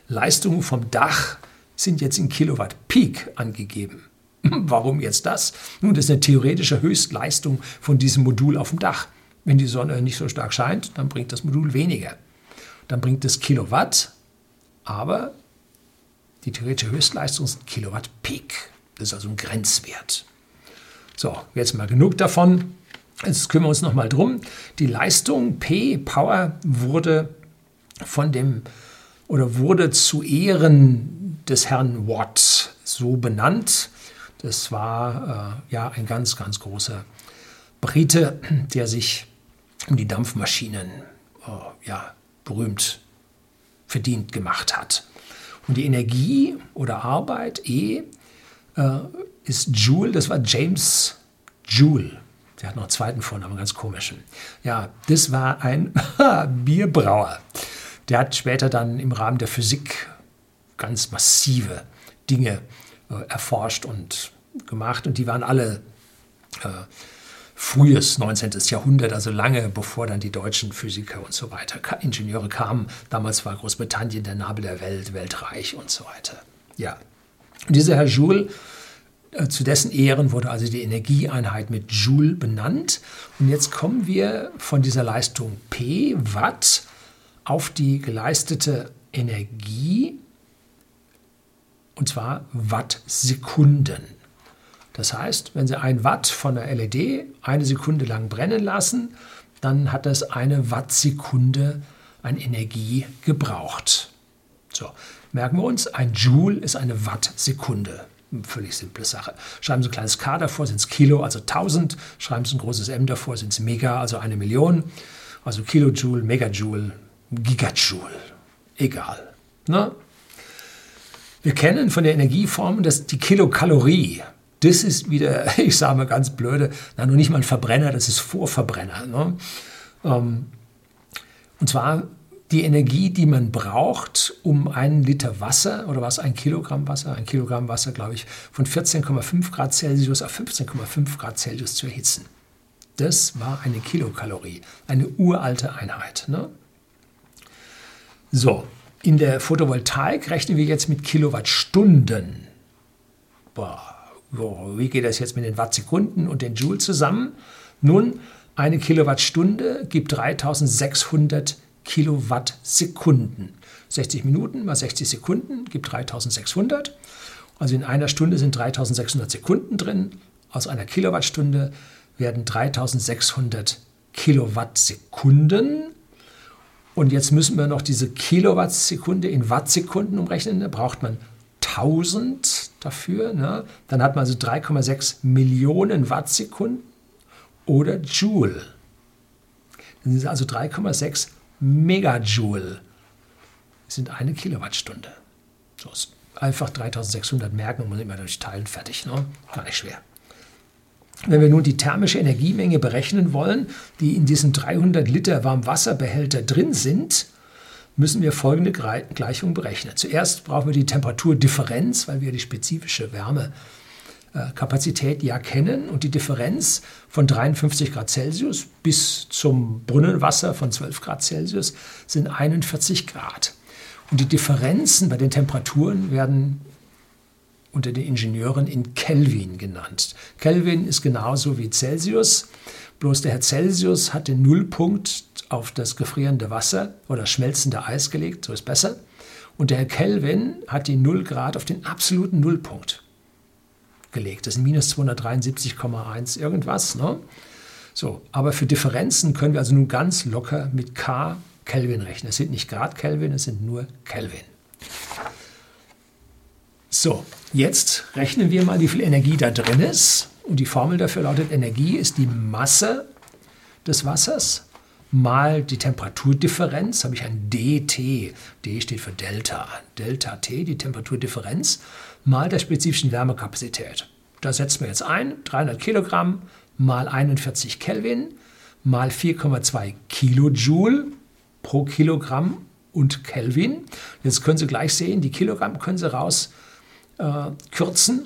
Leistungen vom Dach sind jetzt in Kilowatt Peak angegeben. Warum jetzt das? Nun, das ist eine theoretische Höchstleistung von diesem Modul auf dem Dach. Wenn die Sonne nicht so stark scheint, dann bringt das Modul weniger. Dann bringt es Kilowatt, aber die theoretische Höchstleistung ist Kilowatt Peak. Das ist also ein Grenzwert. So, jetzt mal genug davon. Jetzt kümmern wir uns nochmal drum. Die Leistung P, Power, wurde von dem oder wurde zu Ehren des Herrn Watt so benannt. Das war äh, ja ein ganz, ganz großer Brite, der sich um die Dampfmaschinen äh, ja, berühmt verdient gemacht hat. Und die Energie oder Arbeit, E, äh, ist Joule, das war James Joule. Der hat noch einen zweiten Vornamen, ganz komischen. Ja, das war ein Bierbrauer. Der hat später dann im Rahmen der Physik ganz massive Dinge äh, erforscht und gemacht. Und die waren alle äh, frühes 19. Jahrhundert, also lange bevor dann die deutschen Physiker und so weiter, Ingenieure kamen. Damals war Großbritannien der Nabel der Welt, Weltreich und so weiter. Ja. Und dieser Herr Joule äh, zu dessen Ehren wurde also die Energieeinheit mit Joule benannt. Und jetzt kommen wir von dieser Leistung P, Watt, auf die geleistete Energie, und zwar Wattsekunden. Das heißt, wenn Sie ein Watt von der LED eine Sekunde lang brennen lassen, dann hat das eine Wattsekunde an Energie gebraucht. So, merken wir uns, ein Joule ist eine Wattsekunde. Völlig simple Sache. Schreiben Sie ein kleines K davor, sind es Kilo, also 1000. Schreiben Sie ein großes M davor, sind es Mega, also eine Million. Also Kilojoule, Megajoule, Gigajoule. Egal. Ne? Wir kennen von der Energieform dass die Kilokalorie. Das ist wieder, ich sage mal ganz blöde, na, nur nicht mal ein Verbrenner, das ist Vorverbrenner. Ne? Ähm, und zwar die Energie, die man braucht, um einen Liter Wasser oder was, ein Kilogramm Wasser, ein Kilogramm Wasser, glaube ich, von 14,5 Grad Celsius auf 15,5 Grad Celsius zu erhitzen. Das war eine Kilokalorie, eine uralte Einheit. Ne? So, in der Photovoltaik rechnen wir jetzt mit Kilowattstunden. Boah, wie geht das jetzt mit den Wattsekunden und den Joule zusammen? Nun, eine Kilowattstunde gibt 3600 Kilowattsekunden. 60 Minuten mal 60 Sekunden gibt 3600. Also in einer Stunde sind 3600 Sekunden drin. Aus einer Kilowattstunde werden 3600 Kilowattsekunden. Und jetzt müssen wir noch diese Kilowattsekunde in Wattsekunden umrechnen. Da braucht man 1000 dafür. Ne? Dann hat man also 3,6 Millionen Wattsekunden oder Joule. Das sind also 3,6 Megajoule. Das sind eine Kilowattstunde. So ist einfach 3600 merken und man immer durch Teilen fertig. Ne? Gar nicht schwer. Wenn wir nun die thermische Energiemenge berechnen wollen, die in diesen 300 Liter Warmwasserbehälter drin sind, müssen wir folgende Gleichung berechnen. Zuerst brauchen wir die Temperaturdifferenz, weil wir die spezifische Wärmekapazität ja kennen. Und die Differenz von 53 Grad Celsius bis zum Brunnenwasser von 12 Grad Celsius sind 41 Grad. Und die Differenzen bei den Temperaturen werden unter den Ingenieuren in Kelvin genannt. Kelvin ist genauso wie Celsius, bloß der Herr Celsius hat den Nullpunkt auf das gefrierende Wasser oder schmelzende Eis gelegt, so ist besser. Und der Herr Kelvin hat die 0 Grad auf den absoluten Nullpunkt gelegt. Das sind minus 273,1 irgendwas. Ne? So, aber für Differenzen können wir also nun ganz locker mit K Kelvin rechnen. Es sind nicht Grad Kelvin, es sind nur Kelvin. So, jetzt rechnen wir mal, wie viel Energie da drin ist. Und die Formel dafür lautet, Energie ist die Masse des Wassers mal die Temperaturdifferenz, habe ich ein dt. D steht für Delta. Delta T, die Temperaturdifferenz, mal der spezifischen Wärmekapazität. Da setzen wir jetzt ein, 300 Kilogramm mal 41 Kelvin mal 4,2 Kilojoule pro Kilogramm und Kelvin. Jetzt können Sie gleich sehen, die Kilogramm können Sie rauskürzen äh,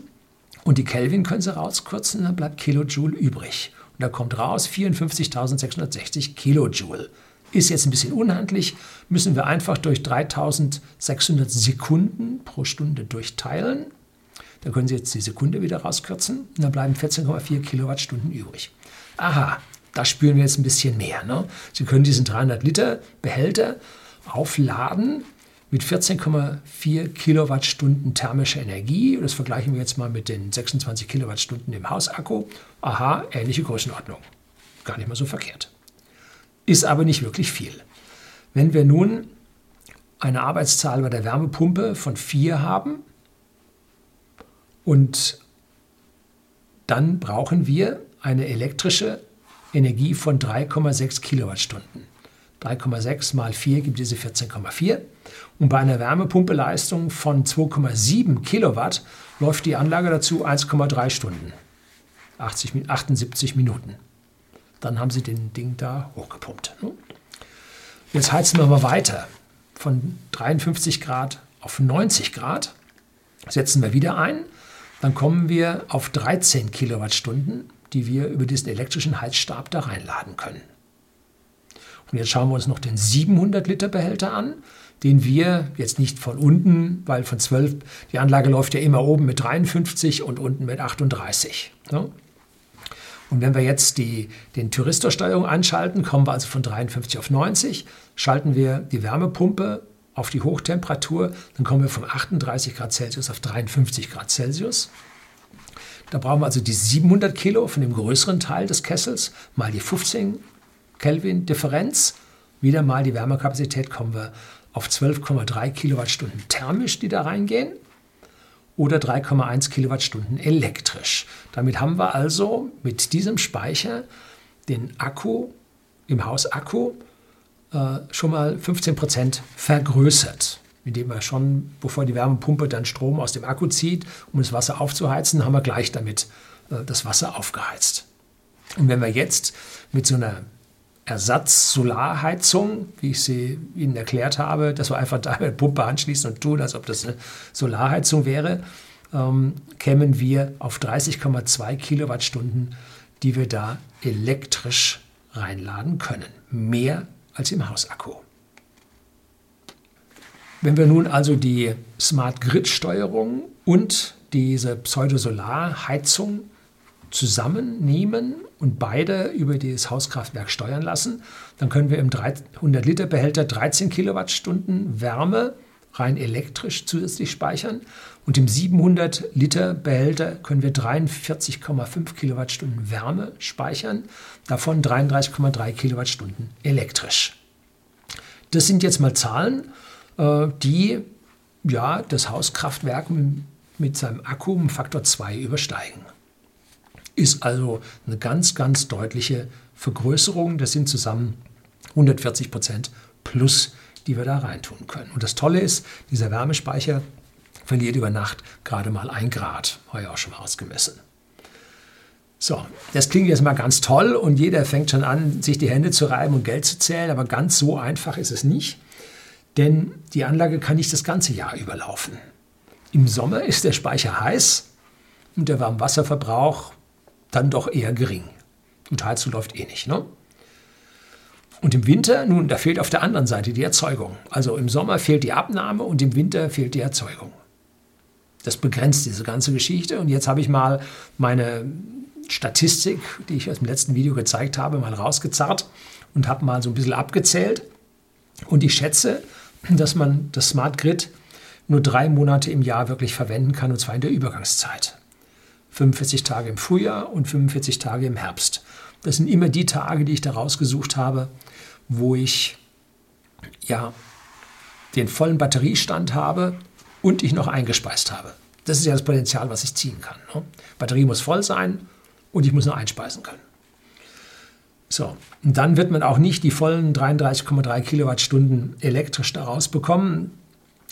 und die Kelvin können Sie rauskürzen, dann bleibt Kilojoule übrig. Und da kommt raus 54.660 Kilojoule. Ist jetzt ein bisschen unhandlich, müssen wir einfach durch 3600 Sekunden pro Stunde durchteilen. Da können Sie jetzt die Sekunde wieder rauskürzen und dann bleiben 14,4 Kilowattstunden übrig. Aha, da spüren wir jetzt ein bisschen mehr. Ne? Sie können diesen 300 Liter Behälter aufladen mit 14,4 Kilowattstunden thermischer Energie. Das vergleichen wir jetzt mal mit den 26 Kilowattstunden im Hausakku. Aha, ähnliche Größenordnung. Gar nicht mal so verkehrt. Ist aber nicht wirklich viel. Wenn wir nun eine Arbeitszahl bei der Wärmepumpe von 4 haben und dann brauchen wir eine elektrische Energie von 3,6 Kilowattstunden. 3,6 mal 4 gibt diese 14,4. Und bei einer Wärmepumpeleistung von 2,7 Kilowatt läuft die Anlage dazu 1,3 Stunden, 80, 78 Minuten. Dann haben Sie den Ding da hochgepumpt. Ne? Jetzt heizen wir mal weiter. Von 53 Grad auf 90 Grad setzen wir wieder ein. Dann kommen wir auf 13 Kilowattstunden, die wir über diesen elektrischen Heizstab da reinladen können. Und jetzt schauen wir uns noch den 700 Liter Behälter an, den wir jetzt nicht von unten, weil von 12, die Anlage läuft ja immer oben mit 53 und unten mit 38. Ne? Und wenn wir jetzt die, den Thyristorsteuerung anschalten, kommen wir also von 53 auf 90. schalten wir die Wärmepumpe auf die Hochtemperatur, dann kommen wir von 38 Grad Celsius auf 53 Grad Celsius. Da brauchen wir also die 700 Kilo von dem größeren Teil des Kessels mal die 15 Kelvin Differenz. Wieder mal die Wärmekapazität kommen wir auf 12,3 Kilowattstunden thermisch, die da reingehen oder 3,1 Kilowattstunden elektrisch. Damit haben wir also mit diesem Speicher den Akku im Haus Akku äh, schon mal 15 Prozent vergrößert. Indem wir schon, bevor die Wärmepumpe dann Strom aus dem Akku zieht, um das Wasser aufzuheizen, haben wir gleich damit äh, das Wasser aufgeheizt. Und wenn wir jetzt mit so einer Ersatz-Solarheizung, wie ich sie Ihnen erklärt habe, dass wir einfach da eine Pumpe anschließen und tun, als ob das eine Solarheizung wäre, ähm, kämen wir auf 30,2 Kilowattstunden, die wir da elektrisch reinladen können. Mehr als im Hausakku. Wenn wir nun also die Smart Grid Steuerung und diese Pseudosolarheizung zusammennehmen und beide über das Hauskraftwerk steuern lassen, dann können wir im 300 Liter Behälter 13 Kilowattstunden Wärme rein elektrisch zusätzlich speichern und im 700 Liter Behälter können wir 43,5 Kilowattstunden Wärme speichern, davon 33,3 Kilowattstunden elektrisch. Das sind jetzt mal Zahlen, äh, die ja, das Hauskraftwerk mit seinem Akku um Faktor 2 übersteigen. Ist also eine ganz, ganz deutliche Vergrößerung. Das sind zusammen 140 Prozent plus, die wir da reintun können. Und das Tolle ist, dieser Wärmespeicher verliert über Nacht gerade mal ein Grad. Habe ich auch schon mal ausgemessen. So, das klingt jetzt mal ganz toll und jeder fängt schon an, sich die Hände zu reiben und Geld zu zählen, aber ganz so einfach ist es nicht, denn die Anlage kann nicht das ganze Jahr überlaufen. Im Sommer ist der Speicher heiß und der Warmwasserverbrauch dann doch eher gering. Und Heizung läuft eh nicht. Ne? Und im Winter, nun, da fehlt auf der anderen Seite die Erzeugung. Also im Sommer fehlt die Abnahme und im Winter fehlt die Erzeugung. Das begrenzt diese ganze Geschichte. Und jetzt habe ich mal meine Statistik, die ich aus dem letzten Video gezeigt habe, mal rausgezerrt und habe mal so ein bisschen abgezählt. Und ich schätze, dass man das Smart Grid nur drei Monate im Jahr wirklich verwenden kann, und zwar in der Übergangszeit. 45 Tage im Frühjahr und 45 Tage im Herbst. Das sind immer die Tage, die ich da rausgesucht habe, wo ich ja den vollen Batteriestand habe und ich noch eingespeist habe. Das ist ja das Potenzial, was ich ziehen kann. Ne? Batterie muss voll sein und ich muss nur einspeisen können. So, und dann wird man auch nicht die vollen 33,3 Kilowattstunden elektrisch daraus bekommen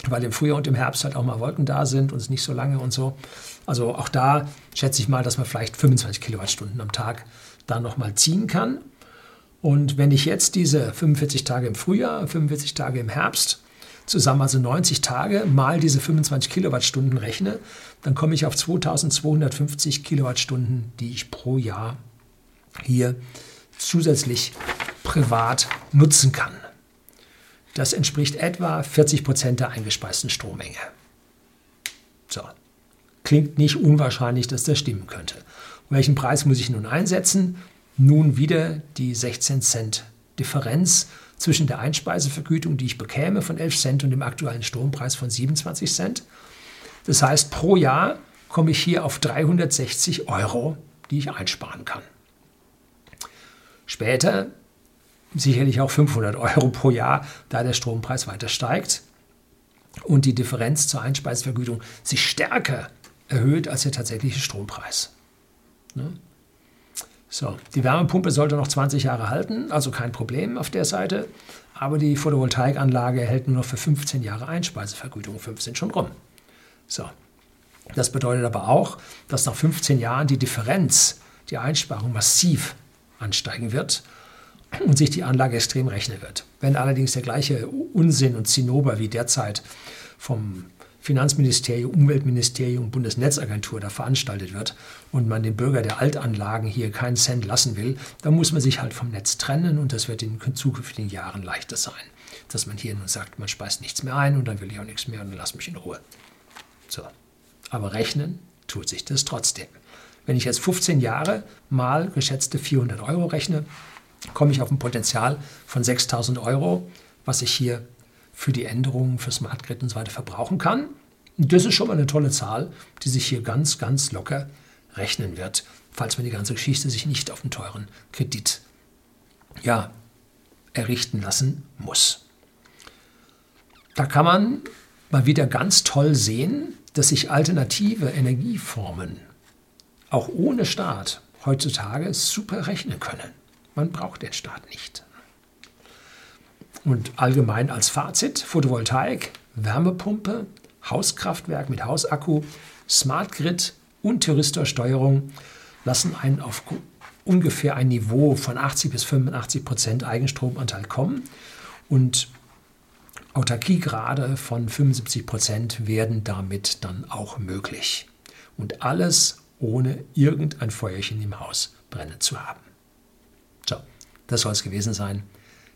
weil im Frühjahr und im Herbst halt auch mal Wolken da sind und es nicht so lange und so. Also auch da schätze ich mal, dass man vielleicht 25 Kilowattstunden am Tag da nochmal ziehen kann. Und wenn ich jetzt diese 45 Tage im Frühjahr, 45 Tage im Herbst, zusammen also 90 Tage mal diese 25 Kilowattstunden rechne, dann komme ich auf 2250 Kilowattstunden, die ich pro Jahr hier zusätzlich privat nutzen kann. Das entspricht etwa 40 Prozent der eingespeisten Strommenge. So, klingt nicht unwahrscheinlich, dass das stimmen könnte. Welchen Preis muss ich nun einsetzen? Nun wieder die 16 Cent Differenz zwischen der Einspeisevergütung, die ich bekäme von 11 Cent und dem aktuellen Strompreis von 27 Cent. Das heißt, pro Jahr komme ich hier auf 360 Euro, die ich einsparen kann. Später sicherlich auch 500 Euro pro Jahr, da der Strompreis weiter steigt und die Differenz zur Einspeisevergütung sich stärker erhöht als der tatsächliche Strompreis. Ne? So, die Wärmepumpe sollte noch 20 Jahre halten, also kein Problem auf der Seite, aber die Photovoltaikanlage erhält nur noch für 15 Jahre Einspeisevergütung, 15 schon rum. So, das bedeutet aber auch, dass nach 15 Jahren die Differenz, die Einsparung massiv ansteigen wird und sich die Anlage extrem rechnen wird. Wenn allerdings der gleiche Unsinn und Zinnober wie derzeit vom Finanzministerium, Umweltministerium, Bundesnetzagentur da veranstaltet wird und man den Bürger der Altanlagen hier keinen Cent lassen will, dann muss man sich halt vom Netz trennen und das wird in zukünftigen Jahren leichter sein. Dass man hier nun sagt, man speist nichts mehr ein und dann will ich auch nichts mehr und dann lass mich in Ruhe. So. Aber rechnen tut sich das trotzdem. Wenn ich jetzt 15 Jahre mal geschätzte 400 Euro rechne, komme ich auf ein Potenzial von 6000 Euro was ich hier für die Änderungen für Smart Grid und so weiter verbrauchen kann. Das ist schon mal eine tolle Zahl, die sich hier ganz, ganz locker rechnen wird, falls man die ganze Geschichte sich nicht auf einen teuren Kredit ja, errichten lassen muss. Da kann man mal wieder ganz toll sehen, dass sich alternative Energieformen auch ohne Staat heutzutage super rechnen können. Man braucht den Staat nicht. Und allgemein als Fazit, Photovoltaik, Wärmepumpe, Hauskraftwerk mit Hausakku, Smart Grid und Thyristorsteuerung lassen einen auf ungefähr ein Niveau von 80 bis 85 Prozent Eigenstromanteil kommen und Autarkiegrade von 75 Prozent werden damit dann auch möglich. Und alles ohne irgendein Feuerchen im Haus brennen zu haben. So, das soll es gewesen sein.